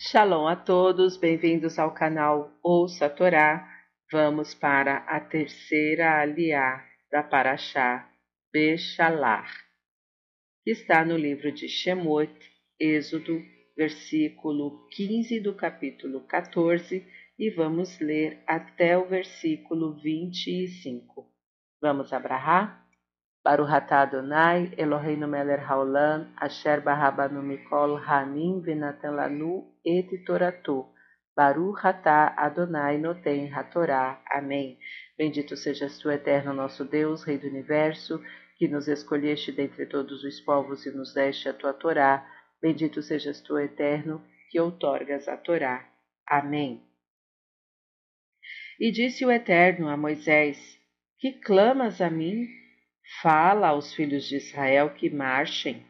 Shalom a todos, bem-vindos ao canal Ouça a Torá. Vamos para a terceira aliá da Paraxá Bechalar, que está no livro de Shemot, Êxodo, versículo 15 do capítulo 14, e vamos ler até o versículo 25. Vamos abrahar? Baruch atah Adonai, Eloheinu melech haolam, asher barabanu mikol hanim venatan lanu et toratu. Baruch atah Adonai noten hatorá. Amém. Bendito sejas tu, eterno nosso Deus, Rei do Universo, que nos escolheste dentre todos os povos e nos deste a tua Torá. Bendito sejas tu, eterno, que outorgas a Torá. Amém. E disse o Eterno a Moisés: Que clamas a mim? Fala aos filhos de Israel que marchem,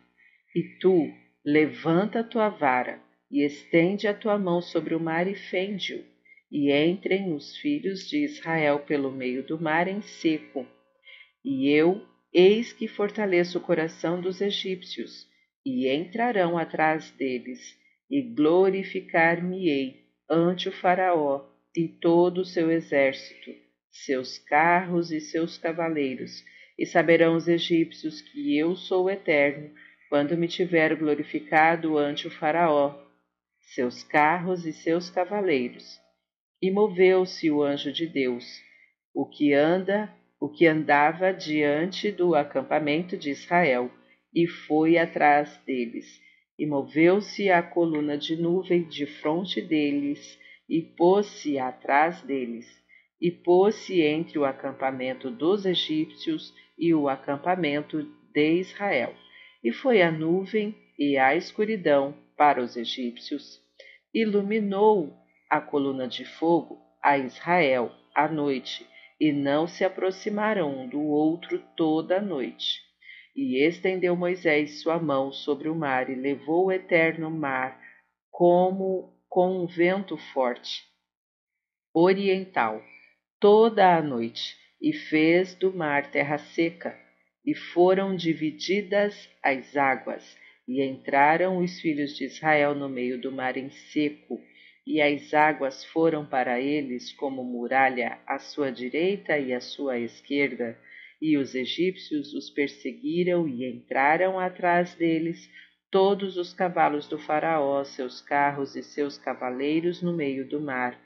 e tu levanta a tua vara e estende a tua mão sobre o mar e fende-o, e entrem os filhos de Israel pelo meio do mar em seco. E eu, eis que fortaleço o coração dos egípcios, e entrarão atrás deles, e glorificar-me-ei ante o Faraó e todo o seu exército, seus carros e seus cavaleiros, e saberão os egípcios que eu sou eterno, quando me tiver glorificado ante o Faraó, seus carros e seus cavaleiros. E moveu-se o anjo de Deus, o que anda, o que andava diante do acampamento de Israel, e foi atrás deles. E moveu-se a coluna de nuvem de fronte deles, e pôs-se atrás deles, e pôs-se entre o acampamento dos egípcios e o acampamento de Israel. E foi a nuvem e a escuridão para os egípcios. Iluminou a coluna de fogo a Israel à noite, e não se aproximaram um do outro toda a noite. E estendeu Moisés sua mão sobre o mar e levou o eterno mar como com um vento forte oriental toda a noite e fez do mar terra seca, e foram divididas as águas, e entraram os filhos de Israel no meio do mar em seco, e as águas foram para eles como muralha à sua direita e à sua esquerda, e os egípcios os perseguiram e entraram atrás deles todos os cavalos do Faraó, seus carros e seus cavaleiros no meio do mar.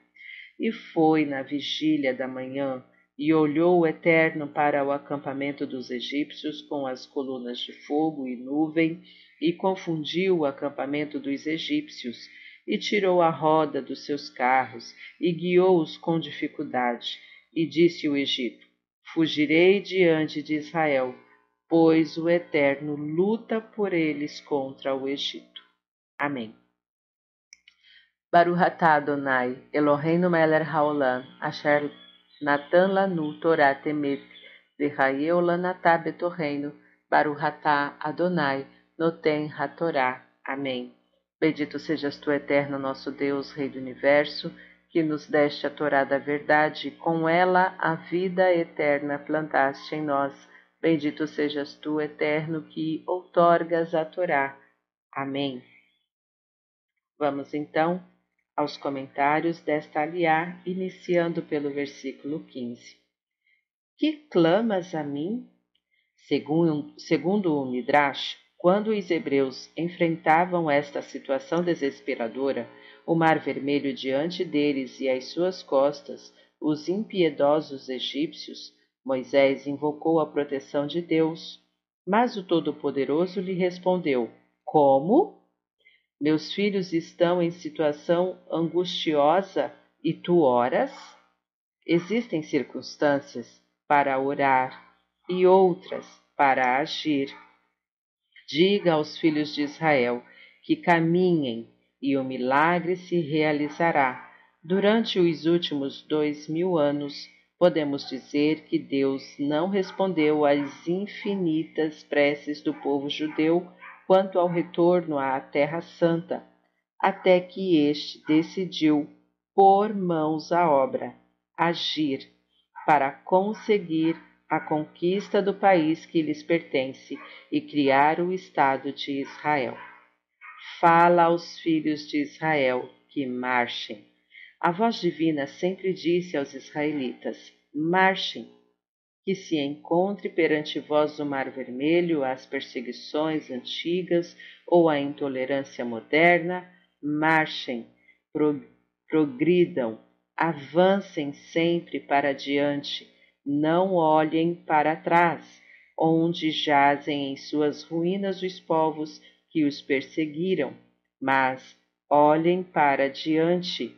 E foi na vigília da manhã e olhou o Eterno para o acampamento dos egípcios com as colunas de fogo e nuvem, e confundiu o acampamento dos egípcios, e tirou a roda dos seus carros, e guiou-os com dificuldade. E disse o Egito: Fugirei diante de Israel, pois o Eterno luta por eles contra o Egito. Amém. Baruch Adonai, Eloheinu haolam, asher Natan lanu Torah temet, Vehayeu lanatá betorreino, Baruhatá Adonai, Noten hatorá. Amém. Bendito sejas tu, eterno nosso Deus, Rei do Universo, que nos deste a Torá da verdade, e com ela a vida eterna plantaste em nós. Bendito sejas tu, eterno, que outorgas a Torá. Amém. Vamos então aos comentários desta aliá, iniciando pelo versículo 15. Que clamas a mim? Segundo, segundo o Midrash, quando os hebreus enfrentavam esta situação desesperadora, o mar vermelho diante deles e às suas costas, os impiedosos egípcios, Moisés invocou a proteção de Deus. Mas o Todo-Poderoso lhe respondeu: Como? Meus filhos estão em situação angustiosa e tu oras? Existem circunstâncias para orar e outras para agir. Diga aos filhos de Israel que caminhem e o milagre se realizará. Durante os últimos dois mil anos, podemos dizer que Deus não respondeu às infinitas preces do povo judeu quanto ao retorno à Terra Santa, até que este decidiu pôr mãos à obra, agir, para conseguir a conquista do país que lhes pertence e criar o Estado de Israel. fala aos filhos de Israel que marchem. A voz divina sempre disse aos israelitas: marchem. Que se encontre perante vós o Mar Vermelho, as perseguições antigas ou a intolerância moderna, marchem, progridam, avancem sempre para diante, não olhem para trás, onde jazem em suas ruínas os povos que os perseguiram, mas olhem para diante,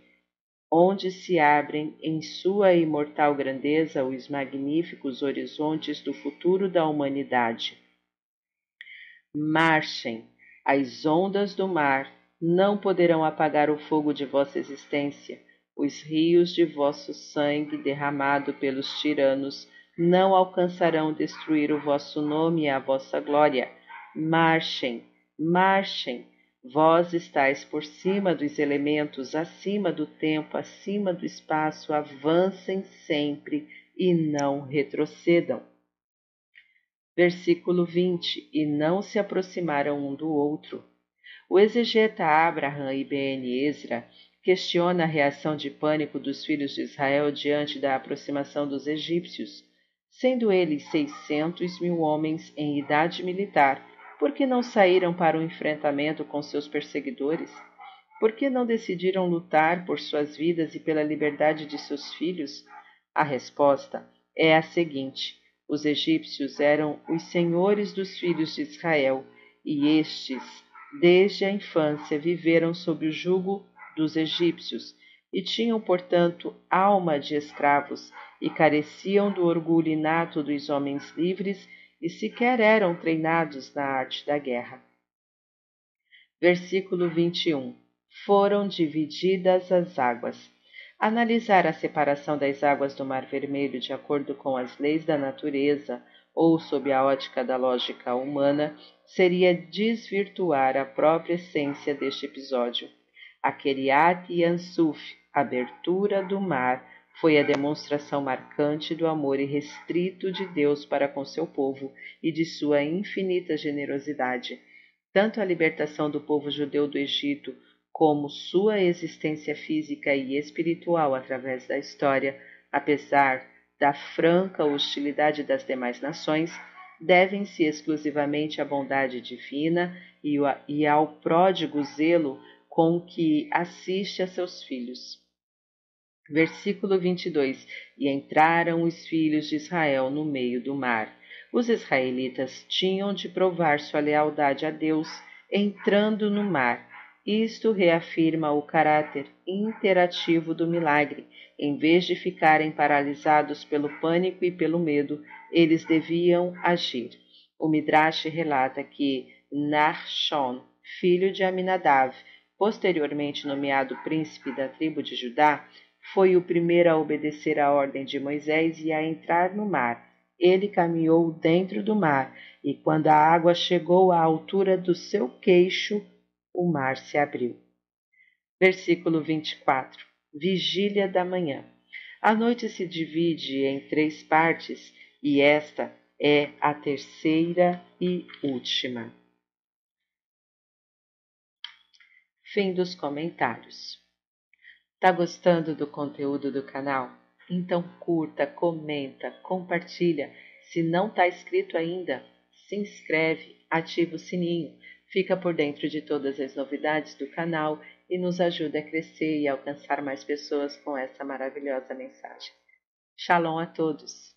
onde se abrem em sua imortal grandeza os magníficos horizontes do futuro da humanidade. Marchem, as ondas do mar não poderão apagar o fogo de vossa existência, os rios de vosso sangue derramado pelos tiranos não alcançarão destruir o vosso nome e a vossa glória. Marchem, marchem, vós estáis por cima dos elementos, acima do tempo, acima do espaço, avancem sempre e não retrocedam. Versículo 20: E não se aproximaram um do outro o exegeta Abraham Ibn Ezra questiona a reação de pânico dos filhos de Israel diante da aproximação dos egípcios, sendo eles seiscentos mil homens em idade militar, por que não saíram para o enfrentamento com seus perseguidores? Por que não decidiram lutar por suas vidas e pela liberdade de seus filhos? A resposta é a seguinte: os egípcios eram os senhores dos filhos de Israel, e estes desde a infância viveram sob o jugo dos egípcios e tinham, portanto, alma de escravos e careciam do orgulho inato dos homens livres e sequer eram treinados na arte da guerra. Versículo 21. Foram divididas as águas. Analisar a separação das águas do Mar Vermelho de acordo com as leis da natureza ou sob a ótica da lógica humana, seria desvirtuar a própria essência deste episódio. A Keriat Yansuf, abertura do mar, foi a demonstração marcante do amor irrestrito de Deus para com seu povo e de sua infinita generosidade. Tanto a libertação do povo judeu do Egito, como sua existência física e espiritual através da história, apesar da franca hostilidade das demais nações devem-se exclusivamente à bondade divina e ao pródigo zelo com que assiste a seus filhos. Versículo 22: E entraram os filhos de Israel no meio do mar. Os israelitas tinham de provar sua lealdade a Deus entrando no mar isto reafirma o caráter interativo do milagre. Em vez de ficarem paralisados pelo pânico e pelo medo, eles deviam agir. O Midrash relata que Narshon, filho de Aminadav, posteriormente nomeado príncipe da tribo de Judá, foi o primeiro a obedecer à ordem de Moisés e a entrar no mar. Ele caminhou dentro do mar, e quando a água chegou à altura do seu queixo, o mar se abriu. Versículo 24. Vigília da manhã. A noite se divide em três partes e esta é a terceira e última. Fim dos comentários. Tá gostando do conteúdo do canal? Então curta, comenta, compartilha. Se não está inscrito ainda, se inscreve, ativa o sininho Fica por dentro de todas as novidades do canal e nos ajuda a crescer e alcançar mais pessoas com essa maravilhosa mensagem. Shalom a todos!